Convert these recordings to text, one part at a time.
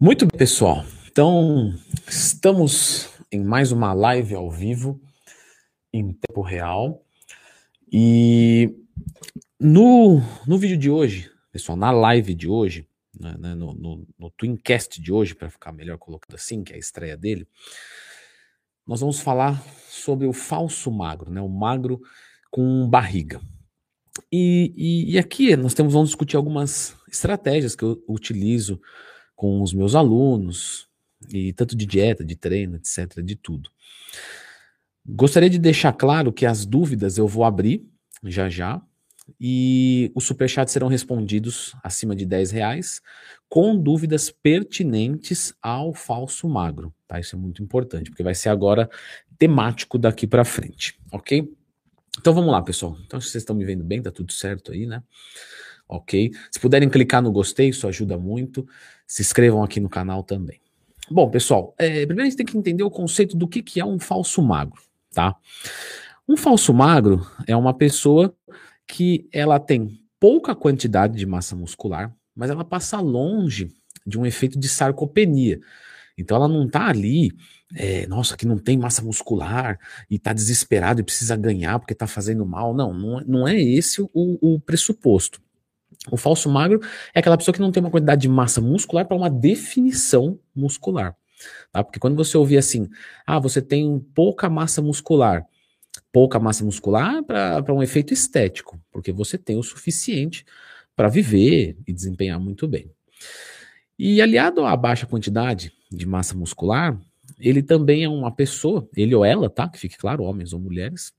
Muito bem, pessoal. Então, estamos em mais uma live ao vivo, em tempo real. E no, no vídeo de hoje, pessoal, na live de hoje, né, né no, no, no Twincast de hoje, para ficar melhor colocado assim, que é a estreia dele, nós vamos falar sobre o falso magro, né, o magro com barriga. E, e, e aqui nós temos, vamos discutir algumas estratégias que eu utilizo com os meus alunos, e tanto de dieta, de treino, etc., de tudo. Gostaria de deixar claro que as dúvidas eu vou abrir já já, e os superchats serão respondidos acima de 10 reais, com dúvidas pertinentes ao falso magro, tá? Isso é muito importante, porque vai ser agora temático daqui para frente, ok? Então vamos lá, pessoal. Então, se vocês estão me vendo bem, tá tudo certo aí, né? Ok? Se puderem clicar no gostei, isso ajuda muito. Se inscrevam aqui no canal também. Bom, pessoal, é, primeiro a gente tem que entender o conceito do que, que é um falso magro, tá? Um falso magro é uma pessoa que ela tem pouca quantidade de massa muscular, mas ela passa longe de um efeito de sarcopenia. Então ela não tá ali, é, nossa, que não tem massa muscular e tá desesperado e precisa ganhar porque tá fazendo mal. Não, não, não é esse o, o pressuposto. O falso magro é aquela pessoa que não tem uma quantidade de massa muscular para uma definição muscular. Tá? Porque quando você ouvir assim, ah, você tem pouca massa muscular, pouca massa muscular para um efeito estético, porque você tem o suficiente para viver e desempenhar muito bem. E aliado à baixa quantidade de massa muscular, ele também é uma pessoa, ele ou ela, tá? Que fique claro, homens ou mulheres,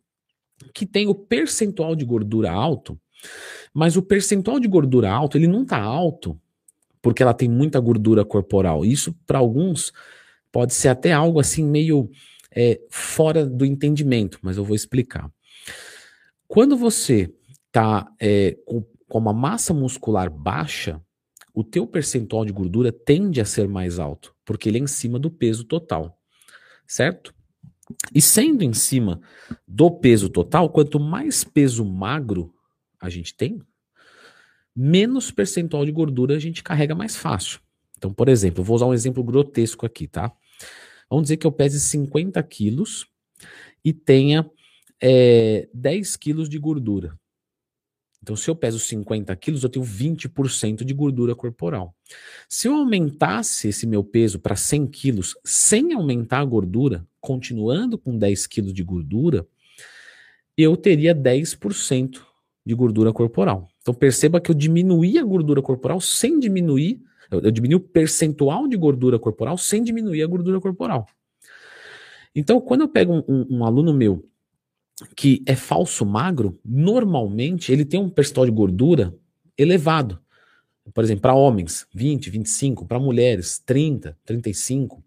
que tem o percentual de gordura alto mas o percentual de gordura alto, ele não está alto porque ela tem muita gordura corporal. Isso, para alguns, pode ser até algo assim meio é, fora do entendimento, mas eu vou explicar. Quando você está é, com, com uma massa muscular baixa, o teu percentual de gordura tende a ser mais alto, porque ele é em cima do peso total, certo? E sendo em cima do peso total, quanto mais peso magro a gente tem, menos percentual de gordura a gente carrega mais fácil. Então, por exemplo, vou usar um exemplo grotesco aqui, tá? Vamos dizer que eu pese 50 quilos e tenha é, 10 quilos de gordura. Então, se eu peso 50 quilos, eu tenho 20% de gordura corporal. Se eu aumentasse esse meu peso para 100 quilos sem aumentar a gordura, continuando com 10 quilos de gordura, eu teria 10% de gordura corporal. Então perceba que eu diminuí a gordura corporal sem diminuir, eu, eu diminui o percentual de gordura corporal sem diminuir a gordura corporal. Então, quando eu pego um, um, um aluno meu que é falso magro, normalmente ele tem um percentual de gordura elevado. Por exemplo, para homens, 20, 25, para mulheres, 30, 35.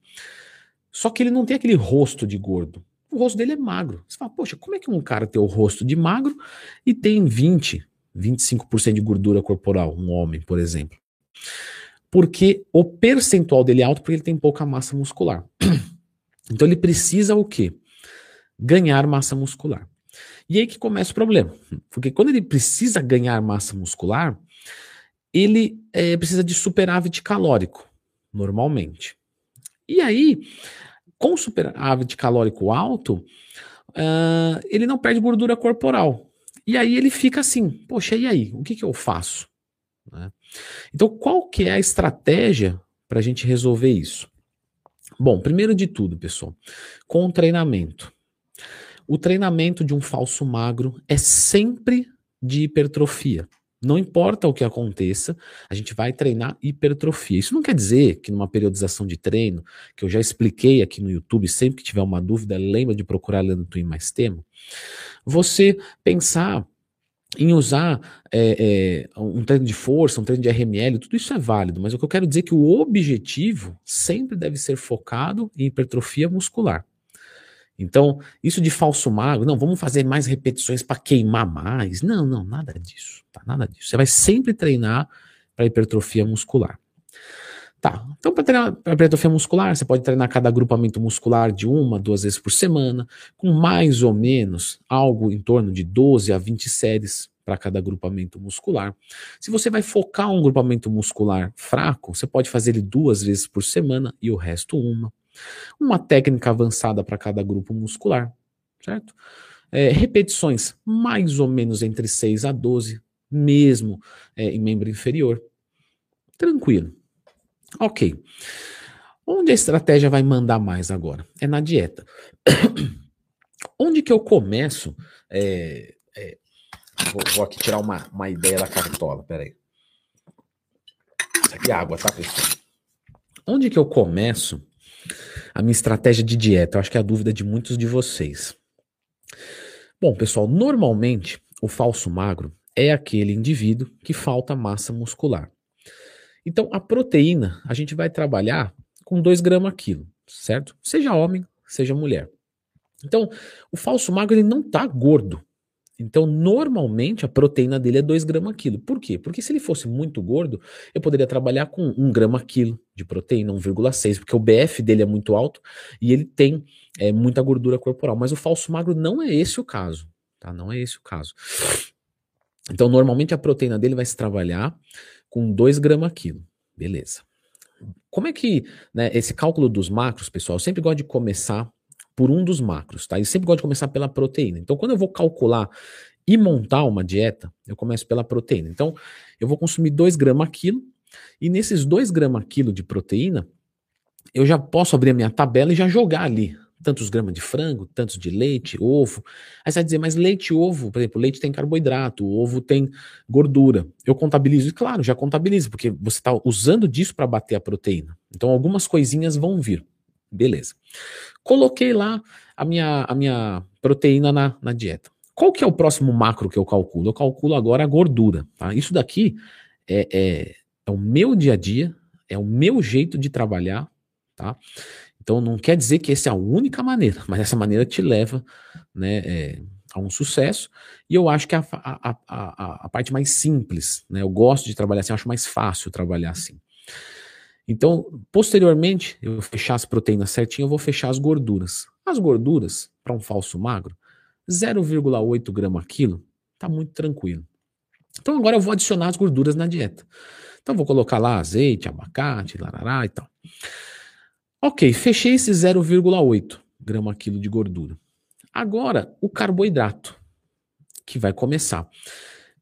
Só que ele não tem aquele rosto de gordo o rosto dele é magro. Você fala, poxa, como é que um cara tem o rosto de magro e tem 20, 25% de gordura corporal, um homem, por exemplo? Porque o percentual dele é alto porque ele tem pouca massa muscular. Então ele precisa o quê? Ganhar massa muscular. E aí que começa o problema. Porque quando ele precisa ganhar massa muscular, ele é, precisa de superávit calórico, normalmente. E aí, com superávit calórico alto, uh, ele não perde gordura corporal. E aí ele fica assim, poxa, e aí? O que, que eu faço? Né? Então, qual que é a estratégia para a gente resolver isso? Bom, primeiro de tudo, pessoal, com o treinamento. O treinamento de um falso magro é sempre de hipertrofia. Não importa o que aconteça, a gente vai treinar hipertrofia. Isso não quer dizer que numa periodização de treino, que eu já expliquei aqui no YouTube, sempre que tiver uma dúvida, lembra de procurar Leandro Twin mais tema, você pensar em usar é, é, um treino de força, um treino de RML, tudo isso é válido, mas o que eu quero dizer é que o objetivo sempre deve ser focado em hipertrofia muscular. Então, isso de falso magro, não, vamos fazer mais repetições para queimar mais. Não, não, nada disso, tá? Nada disso. Você vai sempre treinar para hipertrofia muscular. Tá, então para treinar para hipertrofia muscular, você pode treinar cada agrupamento muscular de uma, duas vezes por semana, com mais ou menos algo em torno de 12 a 20 séries para cada agrupamento muscular. Se você vai focar um grupamento muscular fraco, você pode fazer ele duas vezes por semana e o resto uma. Uma técnica avançada para cada grupo muscular, certo? É, repetições mais ou menos entre 6 a 12, mesmo é, em membro inferior. Tranquilo. Ok. Onde a estratégia vai mandar mais agora? É na dieta. Onde que eu começo? É, é, vou, vou, aqui tirar uma, uma ideia da cartola, peraí. Isso aqui é água, tá, pessoal? Onde que eu começo a minha estratégia de dieta? Eu acho que é a dúvida de muitos de vocês. Bom, pessoal, normalmente o falso magro é aquele indivíduo que falta massa muscular. Então, a proteína a gente vai trabalhar com 2 gramas quilo, certo? Seja homem, seja mulher. Então, o falso magro ele não está gordo. Então, normalmente a proteína dele é 2 gramas quilo. Por quê? Porque se ele fosse muito gordo, eu poderia trabalhar com 1 grama quilo de proteína, 1,6, porque o BF dele é muito alto e ele tem é, muita gordura corporal. Mas o falso magro não é esse o caso, tá? Não é esse o caso. Então, normalmente a proteína dele vai se trabalhar com 2 gramas quilo. Beleza. Como é que, né, esse cálculo dos macros, pessoal, eu sempre gosto de começar por um dos macros, tá? E sempre gosto de começar pela proteína. Então, quando eu vou calcular e montar uma dieta, eu começo pela proteína. Então, eu vou consumir 2 gramas quilo, e nesses 2 gramas quilo de proteína, eu já posso abrir a minha tabela e já jogar ali tantos gramas de frango, tantos de leite, ovo. Aí você vai dizer, mas leite e ovo, por exemplo, leite tem carboidrato, ovo tem gordura. Eu contabilizo, e claro, já contabilizo, porque você está usando disso para bater a proteína. Então algumas coisinhas vão vir. Beleza. Coloquei lá a minha, a minha proteína na, na dieta. Qual que é o próximo macro que eu calculo? Eu calculo agora a gordura. Tá? Isso daqui é, é, é o meu dia a dia, é o meu jeito de trabalhar, tá? Então não quer dizer que essa é a única maneira, mas essa maneira te leva né, é, a um sucesso. E eu acho que a, a, a, a, parte mais simples. Né? Eu gosto de trabalhar assim, acho mais fácil trabalhar assim. Então, posteriormente, eu fechar as proteínas certinho, eu vou fechar as gorduras. As gorduras, para um falso magro, 0,8 grama quilo, tá muito tranquilo. Então agora eu vou adicionar as gorduras na dieta. Então vou colocar lá azeite, abacate, larará e tal. Ok, fechei esse 0,8 grama quilo de gordura. Agora, o carboidrato, que vai começar.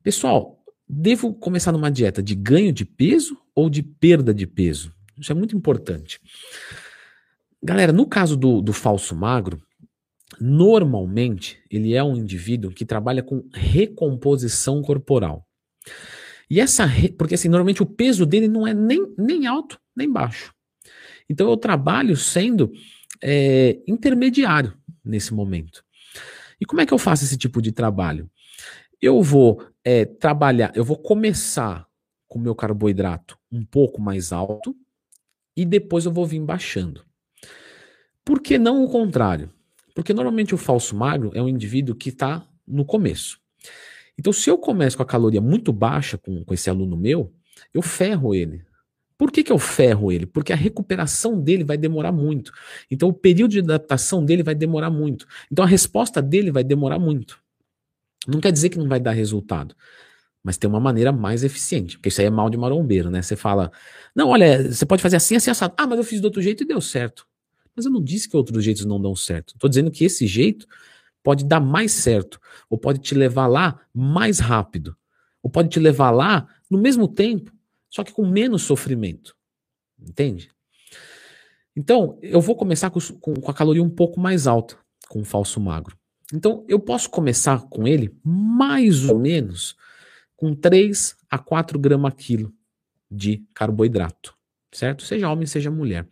Pessoal, devo começar numa dieta de ganho de peso ou de perda de peso? Isso é muito importante. Galera, no caso do, do falso magro, normalmente ele é um indivíduo que trabalha com recomposição corporal. E essa, porque assim, normalmente o peso dele não é nem, nem alto nem baixo. Então eu trabalho sendo é, intermediário nesse momento. E como é que eu faço esse tipo de trabalho? Eu vou é, trabalhar, eu vou começar com meu carboidrato um pouco mais alto e depois eu vou vir baixando. Por que não o contrário? Porque normalmente o falso magro é um indivíduo que está no começo. Então, se eu começo com a caloria muito baixa com, com esse aluno meu, eu ferro ele. Por que, que eu ferro ele? Porque a recuperação dele vai demorar muito. Então, o período de adaptação dele vai demorar muito. Então, a resposta dele vai demorar muito. Não quer dizer que não vai dar resultado, mas tem uma maneira mais eficiente. Porque isso aí é mal de marombeiro, né? Você fala, não, olha, você pode fazer assim, assim, assado. Ah, mas eu fiz do outro jeito e deu certo. Mas eu não disse que outros jeitos não dão certo. Estou dizendo que esse jeito pode dar mais certo, ou pode te levar lá mais rápido, ou pode te levar lá no mesmo tempo só que com menos sofrimento. Entende? Então, eu vou começar com, com, com a caloria um pouco mais alta, com o falso magro. Então, eu posso começar com ele mais ou menos com 3 a 4 gramas quilo de carboidrato, certo? Seja homem, seja mulher.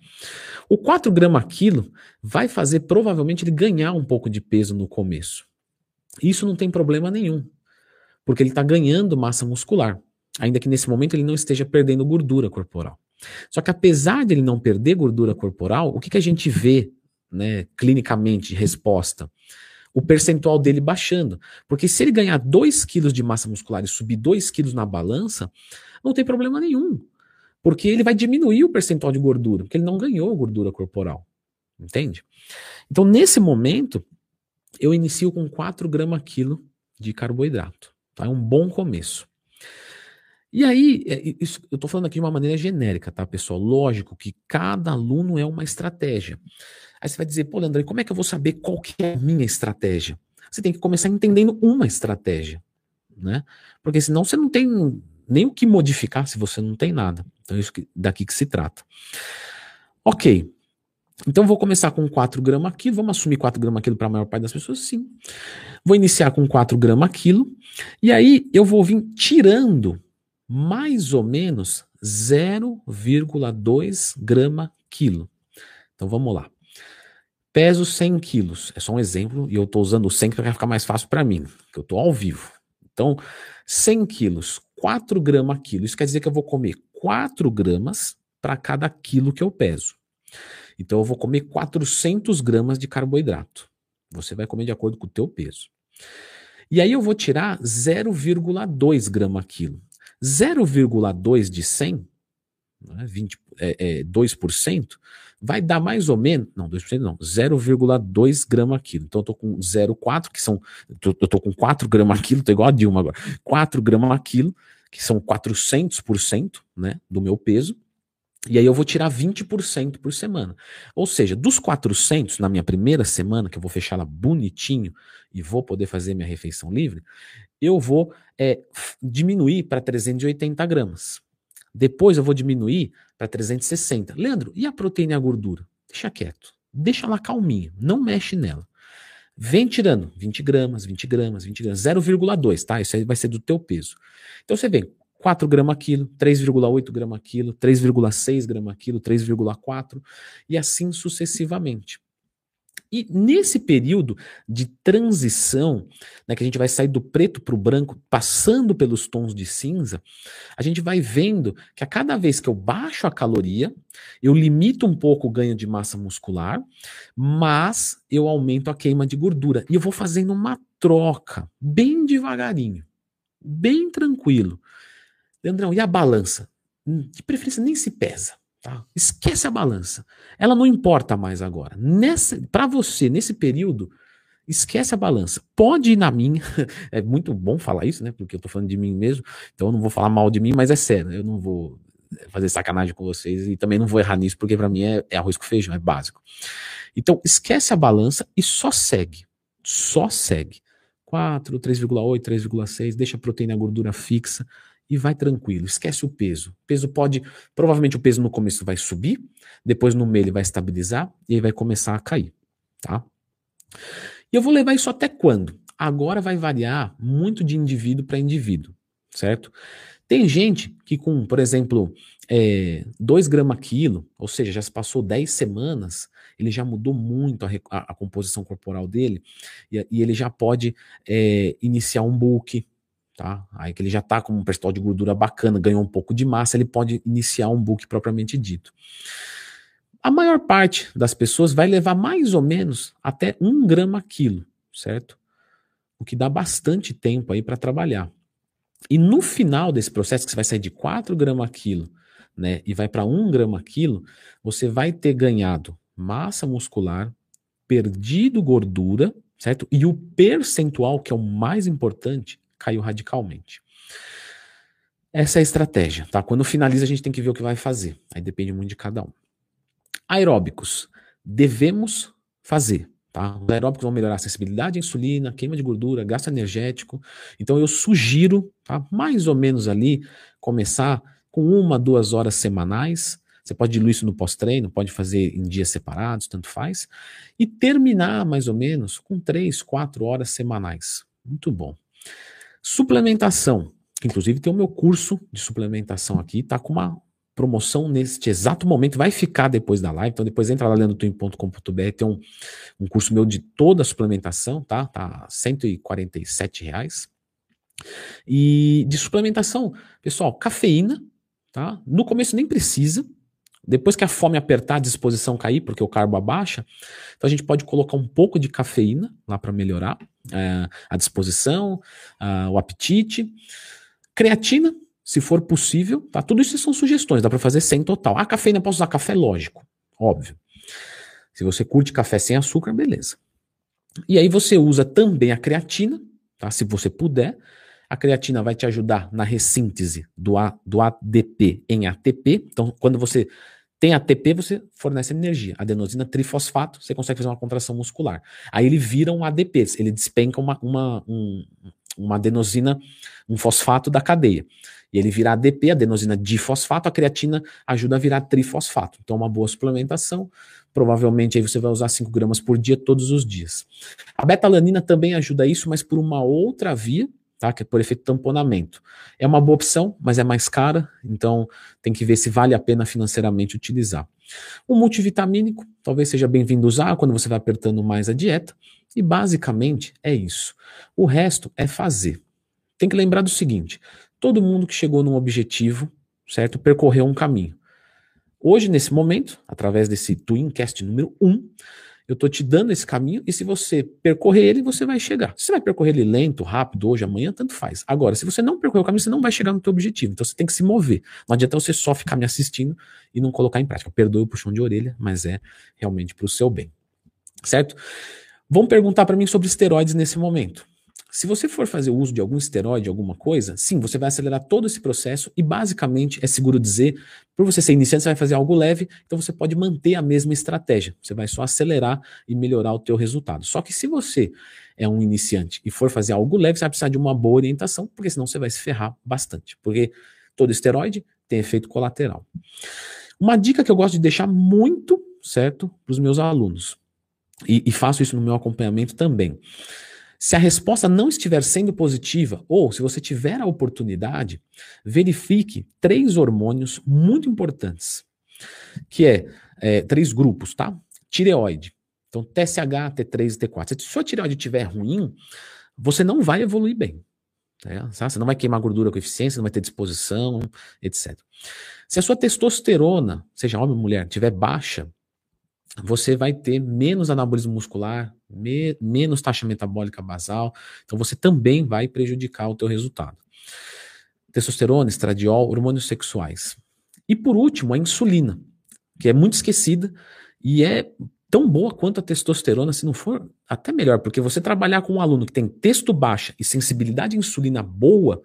O 4 gramas quilo vai fazer provavelmente ele ganhar um pouco de peso no começo. Isso não tem problema nenhum, porque ele está ganhando massa muscular ainda que nesse momento ele não esteja perdendo gordura corporal. Só que apesar de ele não perder gordura corporal, o que, que a gente vê né, clinicamente resposta? O percentual dele baixando. Porque se ele ganhar 2 quilos de massa muscular e subir 2 quilos na balança, não tem problema nenhum. Porque ele vai diminuir o percentual de gordura, porque ele não ganhou gordura corporal. Entende? Então, nesse momento, eu inicio com 4 gramas quilo de carboidrato. Tá? É um bom começo. E aí, é, isso, eu estou falando aqui de uma maneira genérica, tá, pessoal? Lógico que cada aluno é uma estratégia. Aí você vai dizer, pô, Leandro, como é que eu vou saber qual que é a minha estratégia? Você tem que começar entendendo uma estratégia, né? Porque senão você não tem nem o que modificar se você não tem nada. Então é isso que, daqui que se trata. Ok. Então vou começar com 4 gramas quilo. Vamos assumir 4 gramas quilo para a maior parte das pessoas? Sim. Vou iniciar com 4 gramas quilo. E aí eu vou vir tirando mais ou menos 0,2 grama quilo. Então vamos lá. Peso 100 quilos. É só um exemplo e eu estou usando o 100 para ficar mais fácil para mim, que eu estou ao vivo. Então, 100 quilos, 4 gramas quilo. Isso quer dizer que eu vou comer 4 gramas para cada quilo que eu peso. Então eu vou comer 400 gramas de carboidrato. Você vai comer de acordo com o teu peso. E aí eu vou tirar 0,2 grama quilo. 0,2 de 100, né, 20, é, é, 2%, vai dar mais ou menos, não, 2% não, 0,2 grama quilo. Então eu tô com 0,4, que são, eu tô com 4 gramas quilo, tô igual a Dilma agora, 4 gramas quilo, que são 400%, né, do meu peso, e aí eu vou tirar 20% por semana. Ou seja, dos 400 na minha primeira semana, que eu vou fechar ela bonitinho e vou poder fazer minha refeição livre, eu vou é, diminuir para 380 gramas. Depois eu vou diminuir para 360. Leandro, e a proteína e a gordura? Deixa quieto. Deixa ela calminha. Não mexe nela. Vem tirando 20 gramas, 20 gramas, 20 gramas, 0,2, tá? Isso aí vai ser do teu peso. Então você vem 4 gramas quilo, 3,8 gramas quilo, 3,6 gramas quilo, 3,4 e assim sucessivamente. E nesse período de transição, né, que a gente vai sair do preto para o branco, passando pelos tons de cinza, a gente vai vendo que a cada vez que eu baixo a caloria, eu limito um pouco o ganho de massa muscular, mas eu aumento a queima de gordura. E eu vou fazendo uma troca, bem devagarinho, bem tranquilo. Leandrão, e a balança? Hum, de preferência nem se pesa. Tá? Esquece a balança. Ela não importa mais agora. Para você, nesse período, esquece a balança. Pode ir na minha. É muito bom falar isso, né? Porque eu tô falando de mim mesmo. Então eu não vou falar mal de mim, mas é sério. Eu não vou fazer sacanagem com vocês e também não vou errar nisso, porque para mim é, é arroz com feijão, é básico. Então esquece a balança e só segue. Só segue. 4, 3,8, 3,6, deixa a proteína e a gordura fixa e vai tranquilo, esquece o peso. O peso pode, provavelmente o peso no começo vai subir, depois no meio ele vai estabilizar e aí vai começar a cair, tá? E eu vou levar isso até quando? Agora vai variar muito de indivíduo para indivíduo, certo? Tem gente que com, por exemplo, 2 é, gramas quilo, ou seja, já se passou 10 semanas, ele já mudou muito a, a, a composição corporal dele e, e ele já pode é, iniciar um bulk, tá? Aí que ele já está com um percentual de gordura bacana, ganhou um pouco de massa, ele pode iniciar um book propriamente dito. A maior parte das pessoas vai levar mais ou menos até um grama quilo, certo? O que dá bastante tempo aí para trabalhar. E no final desse processo, que você vai sair de 4 gramas quilo, né, e vai para 1 grama quilo, você vai ter ganhado massa muscular, perdido gordura, certo? E o percentual, que é o mais importante, caiu radicalmente. Essa é a estratégia, tá? Quando finaliza, a gente tem que ver o que vai fazer. Aí depende muito de cada um. Aeróbicos. Devemos fazer, tá? Os aeróbicos vão melhorar a sensibilidade à insulina, queima de gordura, gasto energético. Então eu sugiro, tá? Mais ou menos ali, começar com uma, duas horas semanais. Você pode diluir isso no pós-treino, pode fazer em dias separados, tanto faz. E terminar mais ou menos com três, quatro horas semanais. Muito bom. Suplementação. Inclusive tem o meu curso de suplementação aqui, tá com uma promoção neste exato momento, vai ficar depois da live, então depois entra lá leandrotwin.com.br, tem um, um curso meu de toda a suplementação, tá? Tá 147 reais. E de suplementação, pessoal, cafeína, tá? No começo nem precisa, depois que a fome apertar, a disposição cair, porque o carbo abaixa, então a gente pode colocar um pouco de cafeína lá para melhorar é, a disposição, o apetite. Creatina, se for possível, tá? Tudo isso são sugestões, dá para fazer sem total. Ah, cafeína, posso usar café? Lógico, óbvio. Se você curte café sem açúcar, beleza. E aí você usa também a creatina, tá? Se você puder. A creatina vai te ajudar na ressíntese do, A, do ADP em ATP. Então, quando você tem ATP, você fornece energia. Adenosina trifosfato, você consegue fazer uma contração muscular. Aí ele vira um ADP, ele despenca uma, uma, um, uma adenosina, um fosfato da cadeia. E ele vira ADP, adenosina difosfato, a creatina ajuda a virar trifosfato. Então, uma boa suplementação. Provavelmente aí você vai usar 5 gramas por dia todos os dias. A betalanina também ajuda isso, mas por uma outra via, tá? Que é por efeito tamponamento. É uma boa opção, mas é mais cara, então tem que ver se vale a pena financeiramente utilizar. O multivitamínico talvez seja bem-vindo usar quando você vai apertando mais a dieta, e basicamente é isso. O resto é fazer. Tem que lembrar do seguinte: todo mundo que chegou num objetivo, certo, percorreu um caminho. Hoje, nesse momento, através desse Twincast número 1, eu estou te dando esse caminho e se você percorrer ele, você vai chegar. Se você vai percorrer ele lento, rápido, hoje, amanhã, tanto faz. Agora, se você não percorrer o caminho, você não vai chegar no teu objetivo. Então você tem que se mover. Não adianta você só ficar me assistindo e não colocar em prática. Perdoe o puxão de orelha, mas é realmente para o seu bem. Certo? Vão perguntar para mim sobre esteroides nesse momento. Se você for fazer uso de algum esteroide, alguma coisa, sim, você vai acelerar todo esse processo e basicamente é seguro dizer, por você ser iniciante, você vai fazer algo leve, então você pode manter a mesma estratégia. Você vai só acelerar e melhorar o teu resultado. Só que se você é um iniciante e for fazer algo leve, você vai precisar de uma boa orientação, porque senão você vai se ferrar bastante. Porque todo esteroide tem efeito colateral. Uma dica que eu gosto de deixar muito certo para os meus alunos, e, e faço isso no meu acompanhamento também. Se a resposta não estiver sendo positiva, ou se você tiver a oportunidade, verifique três hormônios muito importantes, que é, é três grupos, tá? Tireoide. Então, TSH, T3 e T4. Se a sua tireoide estiver ruim, você não vai evoluir bem. Né? Você não vai queimar gordura com eficiência, não vai ter disposição, etc. Se a sua testosterona, seja homem ou mulher, estiver baixa, você vai ter menos anabolismo muscular, me, menos taxa metabólica basal, então você também vai prejudicar o teu resultado. Testosterona, estradiol, hormônios sexuais. E por último, a insulina, que é muito esquecida e é tão boa quanto a testosterona, se não for até melhor, porque você trabalhar com um aluno que tem texto baixa e sensibilidade à insulina boa,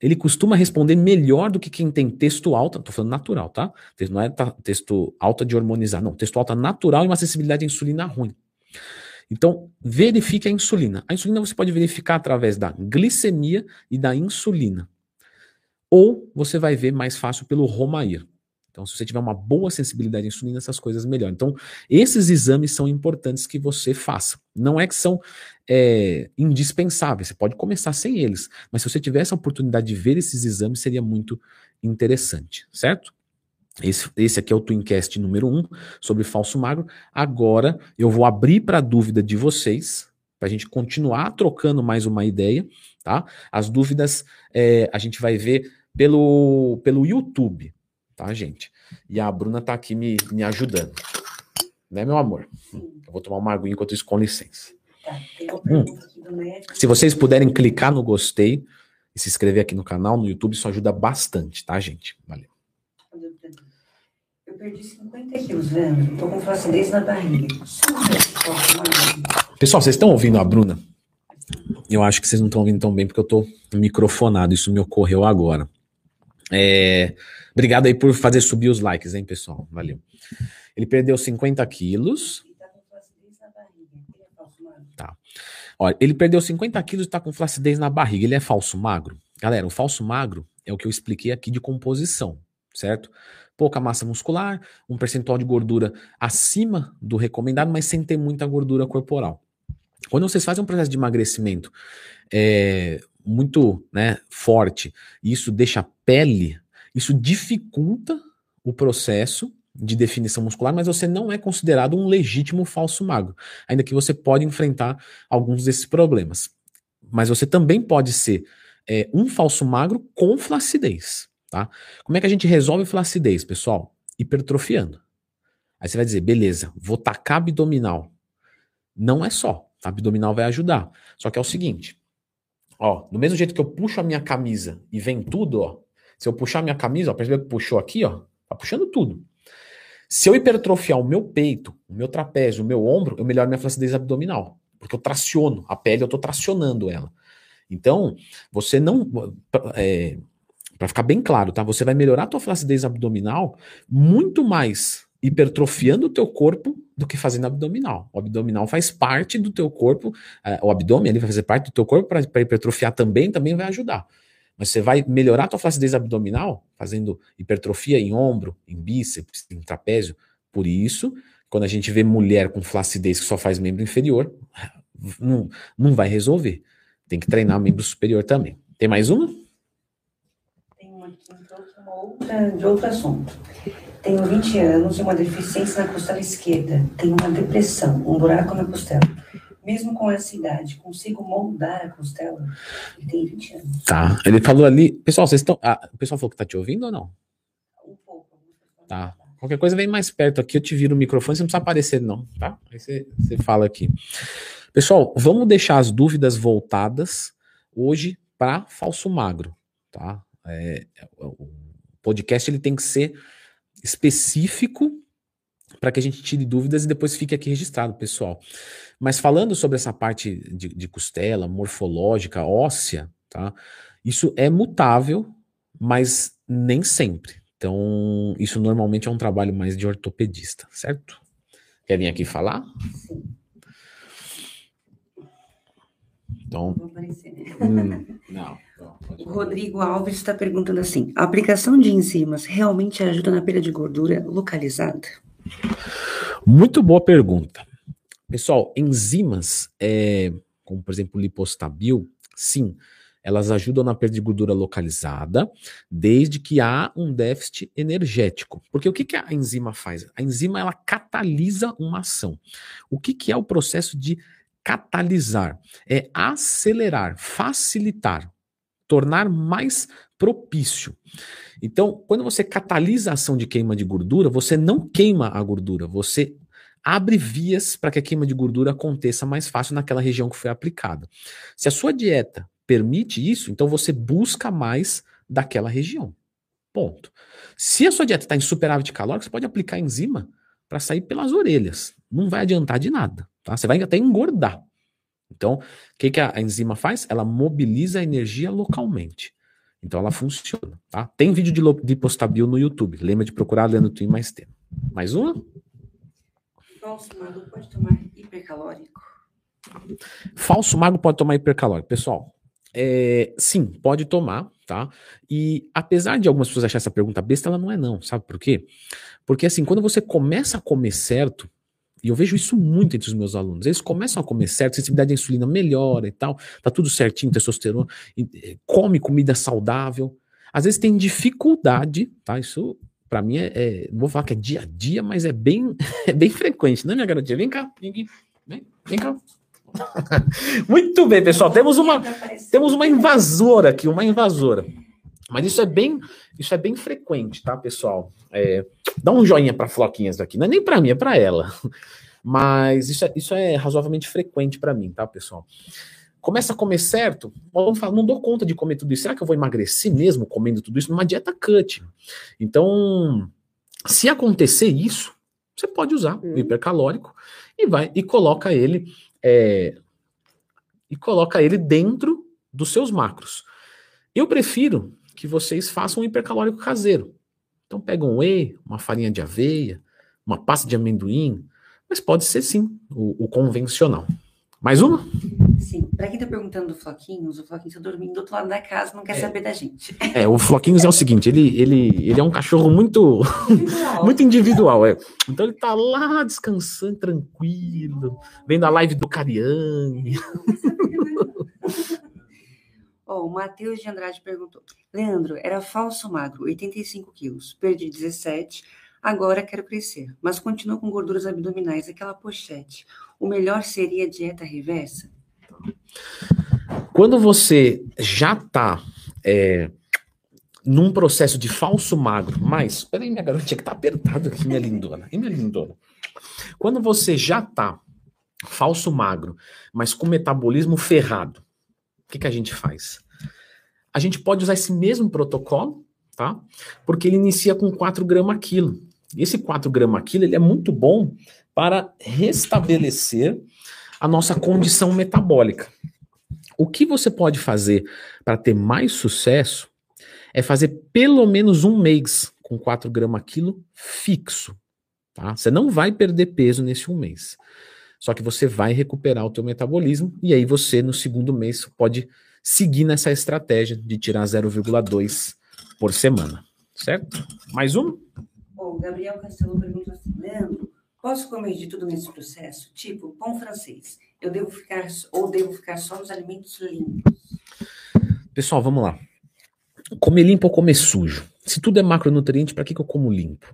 ele costuma responder melhor do que quem tem texto alto, estou falando natural, tá? Não é texto alta de hormonizar, não. Texto alta natural e uma sensibilidade à insulina ruim. Então, verifique a insulina. A insulina você pode verificar através da glicemia e da insulina. Ou você vai ver mais fácil pelo Romair. Então, se você tiver uma boa sensibilidade à insulina, essas coisas melhoram. Então, esses exames são importantes que você faça. Não é que são é, indispensáveis, você pode começar sem eles, mas se você tiver essa oportunidade de ver esses exames, seria muito interessante, certo? Esse, esse aqui é o Twincast número 1 um, sobre falso magro. Agora eu vou abrir para a dúvida de vocês, para a gente continuar trocando mais uma ideia, tá? As dúvidas é, a gente vai ver pelo, pelo YouTube tá, gente? E a Bruna tá aqui me, me ajudando. Né, meu amor? Eu vou tomar uma aguinha enquanto isso, com licença. Tá, hum. Se vocês puderem clicar no gostei e se inscrever aqui no canal, no YouTube, isso ajuda bastante, tá, gente? Valeu. Perdi 50 quilos, Leandro. Tô com flacidez na barriga. Pessoal, vocês estão ouvindo a Bruna? Eu acho que vocês não estão ouvindo tão bem porque eu tô microfonado. Isso me ocorreu agora. É, Obrigado aí por fazer subir os likes, hein, pessoal? Valeu. Ele perdeu 50 quilos. Tá. Olha, ele perdeu 50 quilos e tá com flacidez na barriga. Ele é falso magro? Galera, o falso magro é o que eu expliquei aqui de composição, certo? Pouca massa muscular, um percentual de gordura acima do recomendado, mas sem ter muita gordura corporal. Quando vocês fazem um processo de emagrecimento é, muito né, forte, e isso deixa a pele isso dificulta o processo de definição muscular, mas você não é considerado um legítimo falso magro, ainda que você pode enfrentar alguns desses problemas. Mas você também pode ser é, um falso magro com flacidez, tá? Como é que a gente resolve flacidez, pessoal? Hipertrofiando. Aí você vai dizer, beleza, vou tacar abdominal. Não é só, abdominal vai ajudar. Só que é o seguinte, ó, do mesmo jeito que eu puxo a minha camisa e vem tudo, ó, se eu puxar minha camisa, ó, percebeu que puxou aqui, ó? Tá puxando tudo. Se eu hipertrofiar o meu peito, o meu trapézio, o meu ombro, eu melhoro minha flacidez abdominal. Porque eu traciono a pele, eu tô tracionando ela. Então, você não. É, para ficar bem claro, tá? Você vai melhorar a tua flacidez abdominal muito mais hipertrofiando o teu corpo do que fazendo abdominal. O abdominal faz parte do teu corpo, é, o abdômen ele vai fazer parte do teu corpo para hipertrofiar também, também vai ajudar. Mas você vai melhorar a tua flacidez abdominal fazendo hipertrofia em ombro, em bíceps, em trapézio. Por isso, quando a gente vê mulher com flacidez que só faz membro inferior, não, não vai resolver. Tem que treinar membro superior também. Tem mais uma? Tem uma aqui, uma outra, de outro assunto. Tenho 20 anos e uma deficiência na costela esquerda. Tenho uma depressão, um buraco na costela. Mesmo com essa idade, consigo moldar a costela? Ele tem 20 anos. Tá. Ele falou ali. Pessoal, vocês estão. Ah, o pessoal falou que tá te ouvindo ou não? Um pouco. Tá. Qualquer coisa vem mais perto aqui, eu te viro o microfone, você não precisa aparecer, não, tá? Aí você, você fala aqui. Pessoal, vamos deixar as dúvidas voltadas hoje para falso magro, tá? É, o podcast ele tem que ser específico para que a gente tire dúvidas e depois fique aqui registrado, pessoal. Mas falando sobre essa parte de, de costela, morfológica, óssea, tá? Isso é mutável, mas nem sempre. Então, isso normalmente é um trabalho mais de ortopedista, certo? Quer vir aqui falar? Então, hum, não o Rodrigo Alves está perguntando assim: a aplicação de enzimas realmente ajuda na perda de gordura localizada? Muito boa pergunta. Pessoal, enzimas, é, como por exemplo o lipostabil, sim, elas ajudam na perda de gordura localizada, desde que há um déficit energético. Porque o que, que a enzima faz? A enzima ela catalisa uma ação. O que, que é o processo de catalisar? É acelerar, facilitar, tornar mais propício. Então, quando você catalisa a ação de queima de gordura, você não queima a gordura, você abre vias para que a queima de gordura aconteça mais fácil naquela região que foi aplicada. Se a sua dieta permite isso, então você busca mais daquela região. Ponto. Se a sua dieta está em superávit calórico, você pode aplicar enzima para sair pelas orelhas. Não vai adiantar de nada. Tá? Você vai até engordar. Então, o que, que a enzima faz? Ela mobiliza a energia localmente. Então ela funciona. Tá? Tem vídeo de lipostabil no YouTube. Lembra de procurar lendo Twin mais tempo. Mais uma? Falso mago pode tomar hipercalórico? Falso mago pode tomar hipercalórico. Pessoal, é, sim, pode tomar, tá? E apesar de algumas pessoas acharem essa pergunta besta, ela não é não, sabe por quê? Porque assim, quando você começa a comer certo, e eu vejo isso muito entre os meus alunos, eles começam a comer certo, sensibilidade à insulina melhora e tal, tá tudo certinho, testosterona, eh, come comida saudável, às vezes tem dificuldade, tá? Isso para mim é, é, vou falar que é dia a dia, mas é bem, é bem frequente, né, minha garotinha? Vem cá, vem, vem, vem cá. Muito bem, pessoal. Temos uma, temos uma invasora aqui, uma invasora. Mas isso é bem, isso é bem frequente, tá, pessoal? É, dá um joinha para Floquinhas aqui. Não é nem para mim, é para ela. Mas isso é, isso é razoavelmente frequente para mim, tá, pessoal? Começa a comer certo, vamos falar, não dou conta de comer tudo isso. Será que eu vou emagrecer mesmo comendo tudo isso numa dieta cut? Então, se acontecer isso, você pode usar o hipercalórico e vai e coloca ele é, e coloca ele dentro dos seus macros. Eu prefiro que vocês façam um hipercalórico caseiro. Então pega um whey, uma farinha de aveia, uma pasta de amendoim, mas pode ser sim o, o convencional. Mais uma? Sim. Para quem está perguntando do Floquinhos, o Floquinhos está dormindo do outro lado da casa, não quer é. saber da gente. É, o Floquinhos é o seguinte, ele, ele, ele é um cachorro muito individual. muito individual, é. Então ele está lá descansando, tranquilo, vendo a live do Cariani. Oh, o Matheus de Andrade perguntou: Leandro, era falso magro, 85 quilos, perdi 17, agora quero crescer, mas continuo com gorduras abdominais, aquela pochete o melhor seria dieta reversa? Quando você já está é, num processo de falso magro, mas, peraí, minha garotinha que tá apertado aqui, minha lindona, e minha lindona. Quando você já tá falso magro, mas com metabolismo ferrado, o que, que a gente faz? A gente pode usar esse mesmo protocolo, tá? Porque ele inicia com 4 gramas quilo. Esse 4 gramas quilo, ele é muito bom para restabelecer a nossa condição metabólica. O que você pode fazer para ter mais sucesso é fazer pelo menos um mês com 4 gramas quilo fixo. Tá? Você não vai perder peso nesse um mês. Só que você vai recuperar o teu metabolismo e aí você no segundo mês pode seguir nessa estratégia de tirar 0,2 por semana, certo? Mais um? O Gabriel Castelo pergunta assim, Leandro, posso comer de tudo nesse processo? Tipo, pão francês. Eu devo ficar ou devo ficar só nos alimentos limpos? Pessoal, vamos lá. Comer limpo ou comer sujo? Se tudo é macronutriente, para que, que eu como limpo?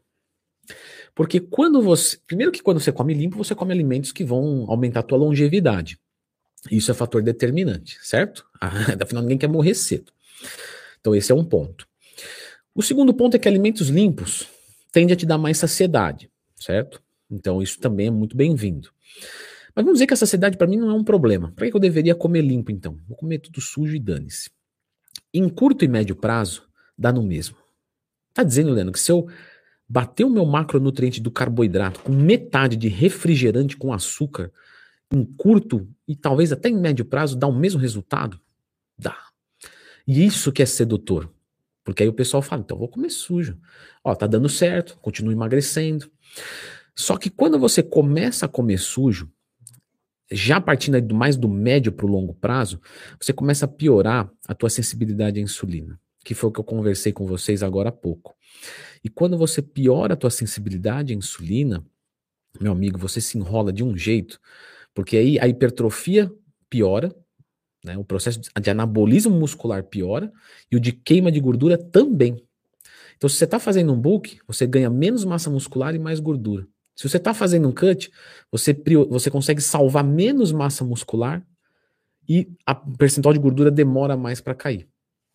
Porque quando você. Primeiro que quando você come limpo, você come alimentos que vão aumentar a tua longevidade. Isso é fator determinante, certo? Ah, afinal, ninguém quer morrer cedo. Então, esse é um ponto. O segundo ponto é que alimentos limpos tendem a te dar mais saciedade, certo? Então, isso também é muito bem-vindo. Mas vamos dizer que a saciedade para mim não é um problema. Para que eu deveria comer limpo, então? Vou comer tudo sujo e dane-se. Em curto e médio prazo, dá no mesmo. Tá dizendo, Leandro, que se eu bater o meu macronutriente do carboidrato com metade de refrigerante com açúcar, em curto e talvez até em médio prazo, dá o mesmo resultado? Dá. E isso que é sedutor. Porque aí o pessoal fala, então vou comer sujo. Ó, tá dando certo, continuo emagrecendo. Só que quando você começa a comer sujo, já partindo mais do médio para o longo prazo, você começa a piorar a tua sensibilidade à insulina, que foi o que eu conversei com vocês agora há pouco. E quando você piora a tua sensibilidade à insulina, meu amigo, você se enrola de um jeito, porque aí a hipertrofia piora, né, o processo de anabolismo muscular piora e o de queima de gordura também. Então, se você está fazendo um bulk, você ganha menos massa muscular e mais gordura. Se você está fazendo um cut, você, você consegue salvar menos massa muscular e a percentual de gordura demora mais para cair.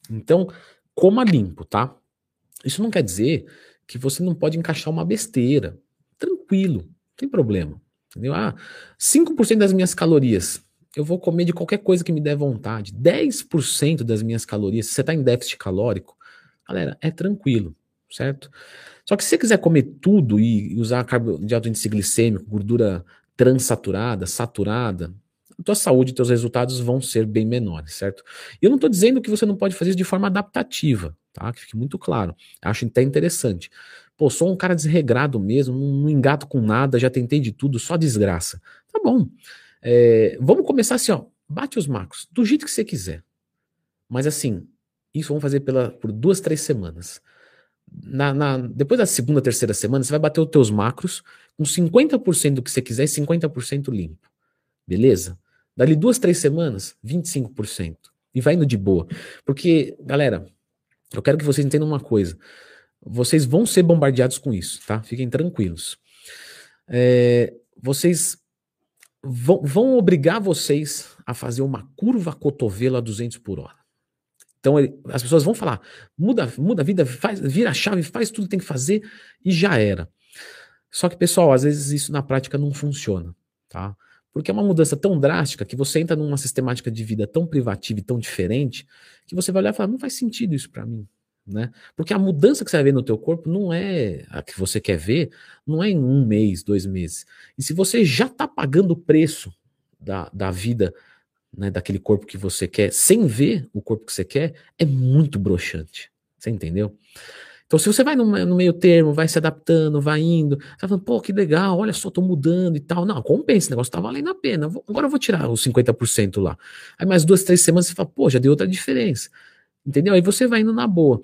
Então, coma limpo, tá? Isso não quer dizer que você não pode encaixar uma besteira. Tranquilo, não tem problema. Entendeu? Ah, 5% das minhas calorias eu vou comer de qualquer coisa que me der vontade. 10% das minhas calorias, se você está em déficit calórico, galera, é tranquilo, certo? Só que se você quiser comer tudo e usar carbo de índice glicêmico, gordura transaturada, saturada, tua saúde teus resultados vão ser bem menores, certo? E eu não estou dizendo que você não pode fazer isso de forma adaptativa, tá? Que fique muito claro. Acho até interessante. Pô, sou um cara desregrado mesmo, não engato com nada, já tentei de tudo, só desgraça. Tá bom. É, vamos começar assim, ó. Bate os macros, do jeito que você quiser. Mas assim, isso vamos fazer pela, por duas, três semanas. Na, na, depois da segunda, terceira semana, você vai bater os teus macros com 50% do que você quiser e 50% limpo. Beleza? Dali duas, três semanas, 25%. E vai indo de boa. Porque, galera, eu quero que vocês entendam uma coisa. Vocês vão ser bombardeados com isso, tá? Fiquem tranquilos. É, vocês vão, vão obrigar vocês a fazer uma curva cotovelo a 200 por hora. Então ele, as pessoas vão falar, muda, muda a vida, faz, vira a chave, faz tudo que tem que fazer e já era. Só que, pessoal, às vezes isso na prática não funciona, tá? Porque é uma mudança tão drástica que você entra numa sistemática de vida tão privativa e tão diferente que você vai olhar e falar, não faz sentido isso para mim, né? Porque a mudança que você vai ver no teu corpo não é a que você quer ver, não é em um mês, dois meses. E se você já está pagando o preço da, da vida, né, daquele corpo que você quer, sem ver o corpo que você quer, é muito broxante. Você entendeu? Então, se você vai no, no, meio termo, vai se adaptando, vai indo, você vai falando, pô, que legal, olha só, tô mudando e tal. Não, compensa, esse negócio tá valendo a pena. Agora eu vou tirar os 50% lá. Aí mais duas, três semanas você fala, pô, já deu outra diferença. Entendeu? Aí você vai indo na boa.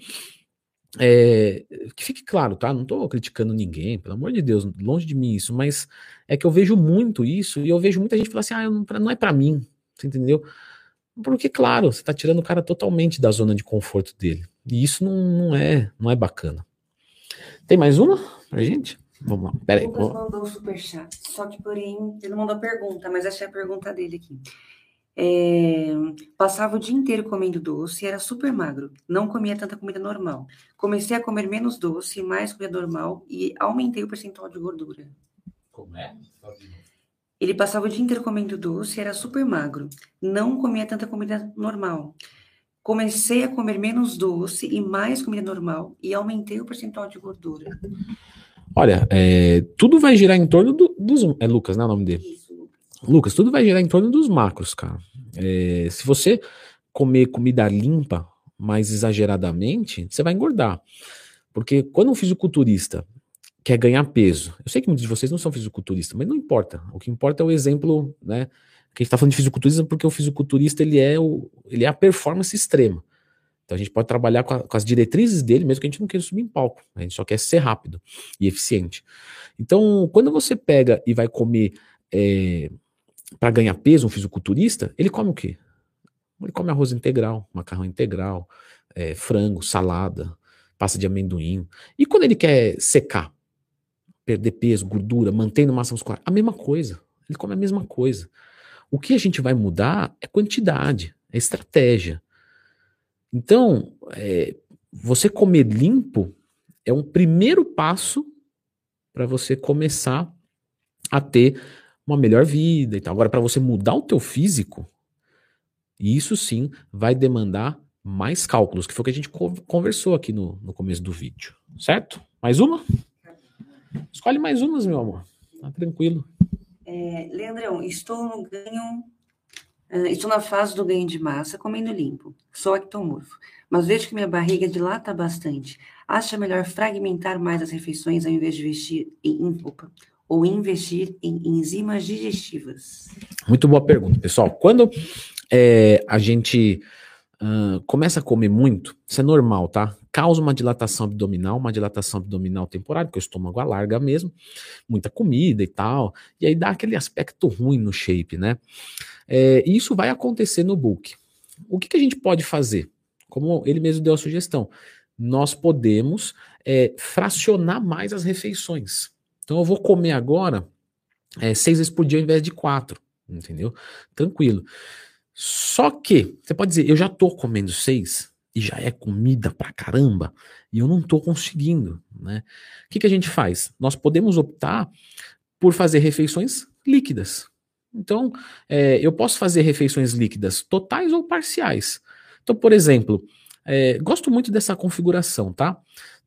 É, que fique claro, tá? Não tô criticando ninguém, pelo amor de Deus, longe de mim isso, mas é que eu vejo muito isso e eu vejo muita gente falar assim, ah, não, não é para mim, você entendeu? Porque, claro, você tá tirando o cara totalmente da zona de conforto dele. E isso não, não é não é bacana. Tem mais uma pra gente? Vamos lá, peraí. O Lucas mandou o superchat, só que porém, ele não mandou pergunta, mas essa é a pergunta dele aqui. É, passava o dia inteiro comendo doce, era super magro, não comia tanta comida normal. Comecei a comer menos doce, mais comida normal e aumentei o percentual de gordura. Como é? Ele passava o dia inteiro comendo doce, era super magro, não comia tanta comida normal. Comecei a comer menos doce e mais comida normal e aumentei o percentual de gordura. Olha, é, tudo vai girar em torno do, dos. É Lucas, né? O nome dele? Isso. Lucas, tudo vai girar em torno dos macros, cara. É, se você comer comida limpa mais exageradamente, você vai engordar. Porque quando um fisiculturista quer ganhar peso, eu sei que muitos de vocês não são fisiculturistas, mas não importa. O que importa é o exemplo, né? Que a gente está falando de fisiculturismo porque o fisiculturista ele é, o, ele é a performance extrema. Então a gente pode trabalhar com, a, com, as diretrizes dele, mesmo que a gente não queira subir em palco. A gente só quer ser rápido e eficiente. Então, quando você pega e vai comer é, para ganhar peso, um fisiculturista, ele come o quê? Ele come arroz integral, macarrão integral, é, frango, salada, pasta de amendoim. E quando ele quer secar, perder peso, gordura, mantendo massa muscular, a mesma coisa. Ele come a mesma coisa. O que a gente vai mudar é quantidade, é estratégia. Então, é, você comer limpo é um primeiro passo para você começar a ter uma melhor vida e. Agora, para você mudar o teu físico, isso sim vai demandar mais cálculos, que foi o que a gente conversou aqui no, no começo do vídeo. Certo? Mais uma? Escolhe mais umas, meu amor. Tá tranquilo. É, Leandrão, estou no ganho. Uh, estou na fase do ganho de massa, comendo limpo. Sou ectomorfo. Mas vejo que minha barriga dilata bastante. Acha melhor fragmentar mais as refeições ao invés de investir em, opa, ou investir em enzimas digestivas? Muito boa pergunta, pessoal. Quando é, a gente uh, começa a comer muito, isso é normal, tá? Causa uma dilatação abdominal, uma dilatação abdominal temporária, porque o estômago alarga mesmo, muita comida e tal, e aí dá aquele aspecto ruim no shape, né? É, e isso vai acontecer no book. O que, que a gente pode fazer? Como ele mesmo deu a sugestão, nós podemos é, fracionar mais as refeições. Então eu vou comer agora é, seis vezes por dia ao invés de quatro, entendeu? Tranquilo. Só que, você pode dizer, eu já tô comendo seis e já é comida pra caramba e eu não tô conseguindo, né? O que, que a gente faz? Nós podemos optar por fazer refeições líquidas. Então, é, eu posso fazer refeições líquidas totais ou parciais. Então, por exemplo, é, gosto muito dessa configuração, tá?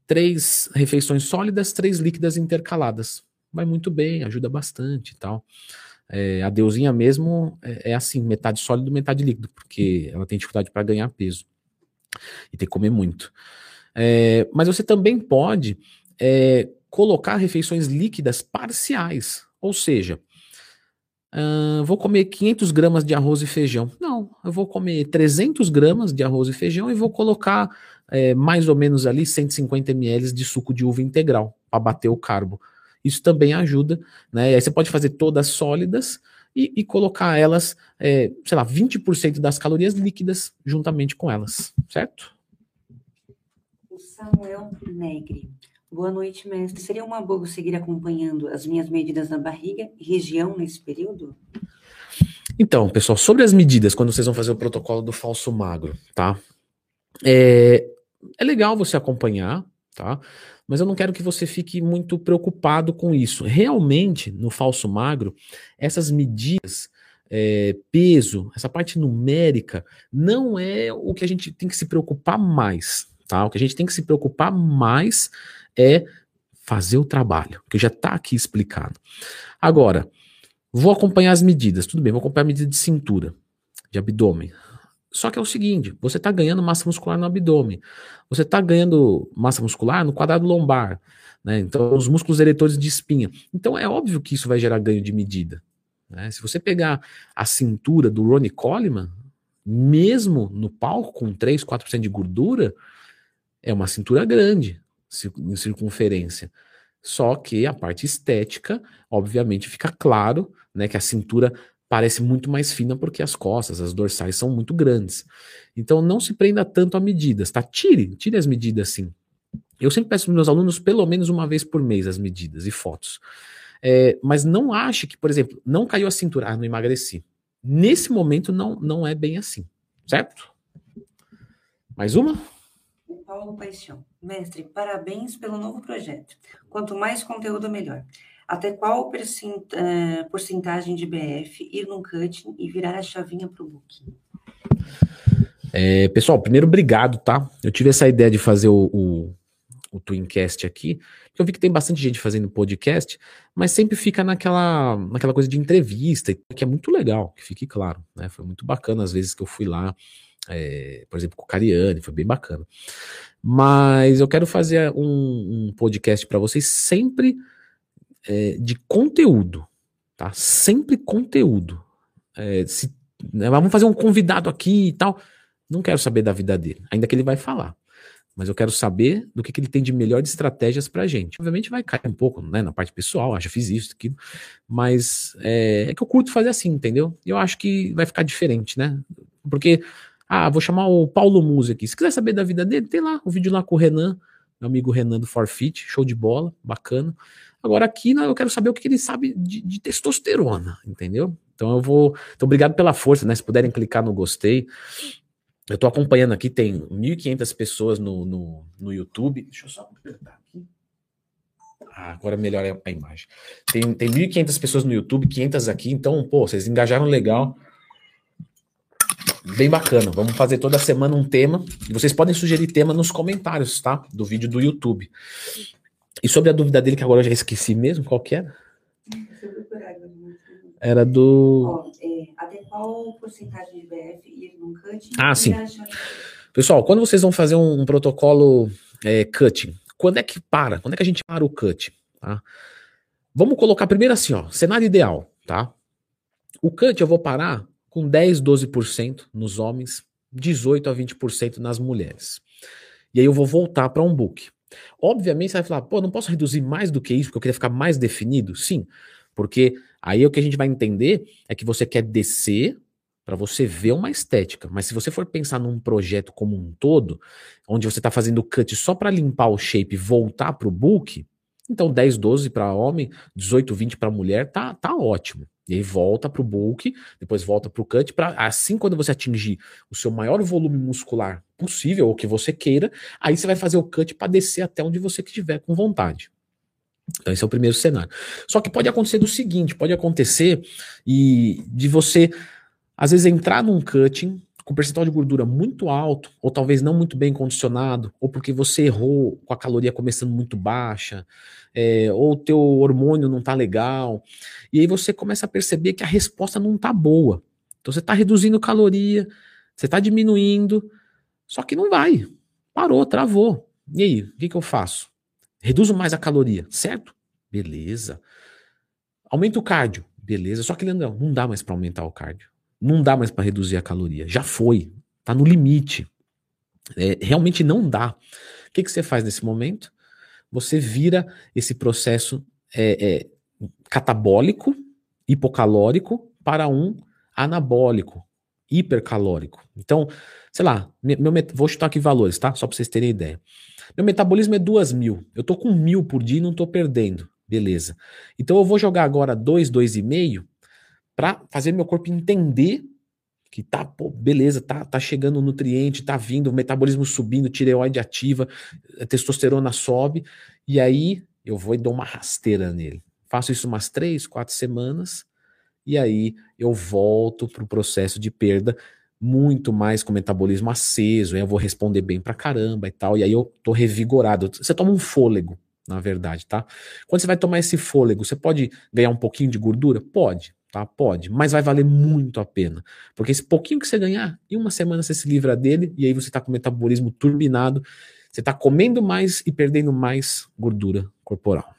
Três refeições sólidas, três líquidas intercaladas. Vai muito bem, ajuda bastante e tal. É, a deusinha mesmo é, é, assim, metade sólido, metade líquido, porque ela tem dificuldade para ganhar peso e tem que comer muito. É, mas você também pode é, colocar refeições líquidas parciais, ou seja, uh, vou comer 500 gramas de arroz e feijão. Não, eu vou comer 300 gramas de arroz e feijão e vou colocar é, mais ou menos ali 150 ml de suco de uva integral para bater o carbo. Isso também ajuda, né? E aí você pode fazer todas sólidas e, e colocar elas, é, sei lá, 20% das calorias líquidas juntamente com elas, certo? O Samuel Negri. Boa noite, mestre. Seria uma boa seguir acompanhando as minhas medidas na barriga e região nesse período? Então, pessoal, sobre as medidas, quando vocês vão fazer o protocolo do falso magro, tá? É, é legal você acompanhar, tá? Mas eu não quero que você fique muito preocupado com isso. Realmente, no falso magro, essas medidas, é, peso, essa parte numérica, não é o que a gente tem que se preocupar mais. Tá? O que a gente tem que se preocupar mais é fazer o trabalho, que já está aqui explicado. Agora, vou acompanhar as medidas. Tudo bem, vou acompanhar a medida de cintura, de abdômen. Só que é o seguinte: você está ganhando massa muscular no abdômen, você está ganhando massa muscular no quadrado lombar, né? Então, os músculos eretores de espinha. Então, é óbvio que isso vai gerar ganho de medida. Né? Se você pegar a cintura do Ronnie Coleman, mesmo no palco com 3, 4% de gordura, é uma cintura grande em circunferência. Só que a parte estética, obviamente, fica claro né, que a cintura parece muito mais fina porque as costas, as dorsais são muito grandes. Então não se prenda tanto a medidas, tá? Tire, tire as medidas sim. Eu sempre peço para meus alunos pelo menos uma vez por mês as medidas e fotos. É, mas não ache que, por exemplo, não caiu a cintura, ah, não emagreci. Nesse momento não, não é bem assim, certo? Mais uma? Paulo Paixão. Mestre, parabéns pelo novo projeto. Quanto mais conteúdo, melhor. Até qual eh, porcentagem de BF ir no cutting e virar a chavinha para o booking? É, pessoal, primeiro, obrigado, tá? Eu tive essa ideia de fazer o, o, o Twincast aqui, porque eu vi que tem bastante gente fazendo podcast, mas sempre fica naquela, naquela coisa de entrevista, que é muito legal, que fique claro, né? Foi muito bacana as vezes que eu fui lá, é, por exemplo, com o Cariani, foi bem bacana. Mas eu quero fazer um, um podcast para vocês sempre é, de conteúdo, tá? Sempre conteúdo. É, se, né, vamos fazer um convidado aqui e tal. Não quero saber da vida dele, ainda que ele vai falar mas eu quero saber do que, que ele tem de melhor de estratégias pra gente. Obviamente vai cair um pouco né, na parte pessoal, ah, já fiz isso, aquilo, mas é, é, que eu curto fazer assim, entendeu? Eu acho que vai ficar diferente, né? Porque, ah, vou chamar o Paulo Musi aqui. Se quiser saber da vida dele, tem lá o vídeo lá com o Renan, meu amigo Renan do Forfeit, show de bola, bacana. Agora aqui eu quero saber o que ele sabe de, de testosterona, entendeu? Então eu vou. Então, obrigado pela força, né? Se puderem clicar no gostei. Eu estou acompanhando aqui, tem 1.500 pessoas no, no, no YouTube. Deixa eu só apertar aqui. Ah, agora melhora a imagem. Tem, tem 1.500 pessoas no YouTube, 500 aqui. Então, pô, vocês engajaram legal. Bem bacana. Vamos fazer toda semana um tema. Vocês podem sugerir tema nos comentários, tá? Do vídeo do YouTube. E sobre a dúvida dele, que agora eu já esqueci mesmo, qual que era? Era do. é, até qual porcentagem de BF ir num cutting? Ah, sim. Pessoal, quando vocês vão fazer um, um protocolo é, cutting, quando é que para? Quando é que a gente para o cut? Tá? Vamos colocar primeiro assim, ó, cenário ideal, tá? O cut eu vou parar com 10, 12% nos homens, 18 a 20% nas mulheres. E aí eu vou voltar para um book. Obviamente você vai falar, pô, não posso reduzir mais do que isso, porque eu queria ficar mais definido? Sim, porque Aí o que a gente vai entender é que você quer descer para você ver uma estética. Mas se você for pensar num projeto como um todo, onde você está fazendo cut só para limpar o shape e voltar para o book, então 10, 12 para homem, 18, 20 para mulher, tá, tá ótimo. E aí volta para o bulk, depois volta para o cut, para assim quando você atingir o seu maior volume muscular possível, ou que você queira, aí você vai fazer o cut para descer até onde você estiver com vontade. Então, esse é o primeiro cenário. Só que pode acontecer do seguinte: pode acontecer e de você, às vezes, entrar num cutting com percentual de gordura muito alto, ou talvez não muito bem condicionado, ou porque você errou com a caloria começando muito baixa, é, ou o teu hormônio não tá legal, e aí você começa a perceber que a resposta não tá boa. Então você tá reduzindo caloria, você tá diminuindo, só que não vai. Parou, travou. E aí, o que, que eu faço? Reduzo mais a caloria, certo? Beleza. Aumenta o cardio, beleza. Só que, Leandrão, não dá mais para aumentar o cardio. Não dá mais para reduzir a caloria. Já foi. Tá no limite. É, realmente não dá. O que, que você faz nesse momento? Você vira esse processo é, é, catabólico, hipocalórico, para um anabólico, hipercalórico. Então, sei lá, meu, vou chutar aqui valores, tá? Só para vocês terem ideia. Meu metabolismo é duas mil. Eu tô com mil por dia e não tô perdendo. Beleza. Então eu vou jogar agora dois, dois e meio para fazer meu corpo entender que tá, pô, beleza, tá, tá chegando o nutriente, tá vindo, o metabolismo subindo, tireoide ativa, a testosterona sobe, e aí eu vou e dou uma rasteira nele. Faço isso umas três, quatro semanas, e aí eu volto pro processo de perda muito mais com metabolismo aceso, eu vou responder bem pra caramba e tal, e aí eu tô revigorado. Você toma um fôlego, na verdade, tá? Quando você vai tomar esse fôlego, você pode ganhar um pouquinho de gordura? Pode, tá? Pode, mas vai valer muito a pena, porque esse pouquinho que você ganhar, em uma semana você se livra dele, e aí você tá com o metabolismo turbinado, você tá comendo mais e perdendo mais gordura corporal.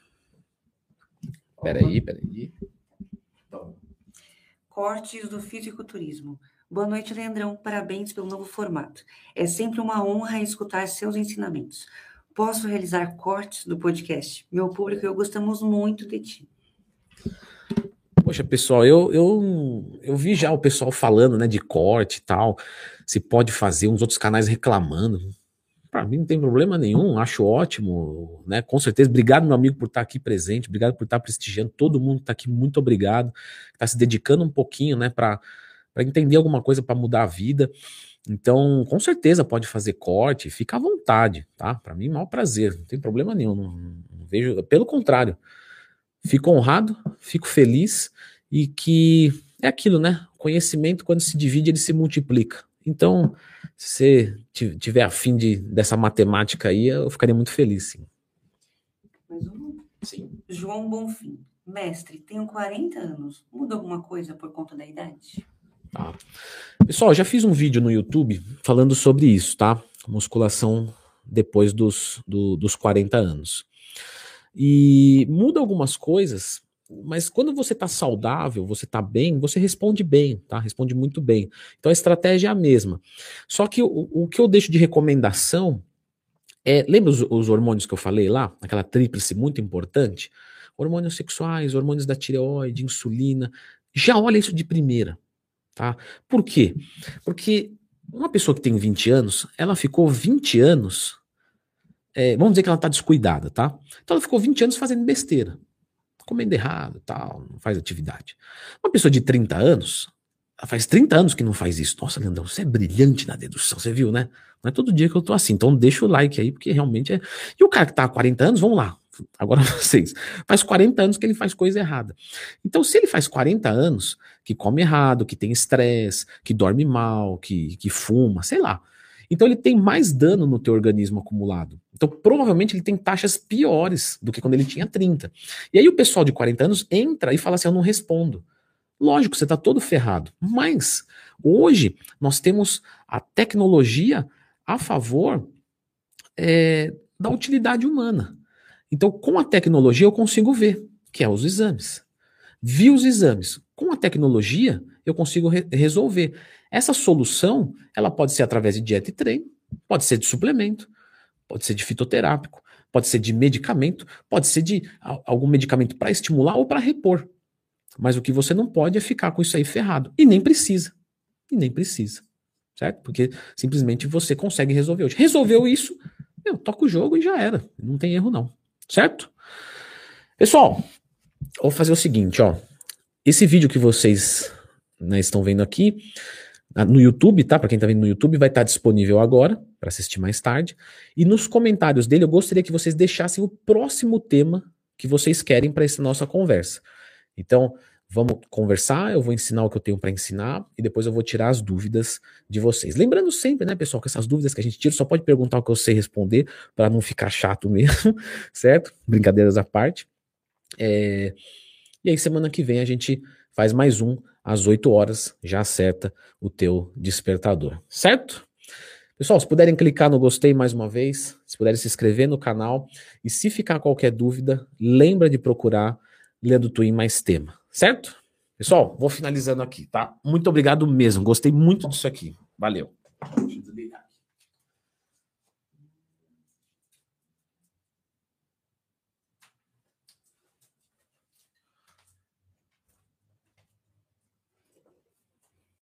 Peraí, peraí. Cortes do fisiculturismo. Boa noite, Leandrão. Parabéns pelo novo formato. É sempre uma honra escutar seus ensinamentos. Posso realizar cortes do podcast? Meu público e eu gostamos muito de ti. Poxa, pessoal, eu, eu, eu vi já o pessoal falando né, de corte e tal, se pode fazer, uns outros canais reclamando. Para mim não tem problema nenhum, acho ótimo, né? Com certeza. Obrigado, meu amigo, por estar aqui presente, obrigado por estar prestigiando. Todo mundo está aqui, muito obrigado. Está se dedicando um pouquinho, né, para para entender alguma coisa para mudar a vida. Então, com certeza pode fazer corte, fica à vontade, tá? Para mim, maior prazer, não tem problema nenhum. Não, não vejo, pelo contrário, fico honrado, fico feliz e que é aquilo, né? Conhecimento, quando se divide, ele se multiplica. Então, se você tiver afim de, dessa matemática aí, eu ficaria muito feliz, sim. Mais um? Sim. João Bonfim. Mestre, tenho 40 anos. Muda alguma coisa por conta da idade? Tá. Pessoal, já fiz um vídeo no YouTube falando sobre isso, tá? Musculação depois dos, do, dos 40 anos. E muda algumas coisas, mas quando você está saudável, você está bem, você responde bem, tá? Responde muito bem. Então a estratégia é a mesma. Só que o, o que eu deixo de recomendação é. Lembra os, os hormônios que eu falei lá? Aquela tríplice muito importante? Hormônios sexuais, hormônios da tireoide, insulina. Já olha isso de primeira. Tá? Por quê? Porque uma pessoa que tem 20 anos, ela ficou 20 anos. É, vamos dizer que ela está descuidada, tá? Então ela ficou 20 anos fazendo besteira, comendo errado, tal, não faz atividade. Uma pessoa de 30 anos, ela faz 30 anos que não faz isso. Nossa, Leandrão, você é brilhante na dedução, você viu, né? Não é todo dia que eu tô assim, então deixa o like aí, porque realmente é. E o cara que tá há 40 anos, vamos lá, agora vocês, faz 40 anos que ele faz coisa errada. Então, se ele faz 40 anos que come errado, que tem estresse, que dorme mal, que, que fuma, sei lá. Então ele tem mais dano no teu organismo acumulado. Então provavelmente ele tem taxas piores do que quando ele tinha 30. E aí o pessoal de 40 anos entra e fala assim: eu não respondo. Lógico, você está todo ferrado. Mas hoje nós temos a tecnologia a favor é, da utilidade humana. Então, com a tecnologia, eu consigo ver, que é os exames. Vi os exames. Com a tecnologia, eu consigo re resolver. Essa solução, ela pode ser através de dieta e treino, pode ser de suplemento, pode ser de fitoterápico, pode ser de medicamento, pode ser de algum medicamento para estimular ou para repor. Mas o que você não pode é ficar com isso aí ferrado. E nem precisa. E nem precisa. Certo? Porque simplesmente você consegue resolver hoje. Resolveu isso, eu toco o jogo e já era. Não tem erro, não. Certo? Pessoal, vou fazer o seguinte, ó. Esse vídeo que vocês né, estão vendo aqui no YouTube, tá? Para quem está vendo no YouTube, vai estar tá disponível agora para assistir mais tarde. E nos comentários dele, eu gostaria que vocês deixassem o próximo tema que vocês querem para essa nossa conversa. Então, vamos conversar, eu vou ensinar o que eu tenho para ensinar e depois eu vou tirar as dúvidas de vocês. Lembrando sempre, né, pessoal, que essas dúvidas que a gente tira só pode perguntar o que eu sei responder para não ficar chato mesmo, certo? Brincadeiras à parte. É... E aí semana que vem a gente faz mais um às 8 horas, já acerta o teu despertador, certo? Pessoal, se puderem clicar no gostei mais uma vez, se puderem se inscrever no canal e se ficar qualquer dúvida, lembra de procurar Leandro Twin mais tema. Certo? Pessoal, vou finalizando aqui, tá? Muito obrigado mesmo. Gostei muito disso aqui. Valeu.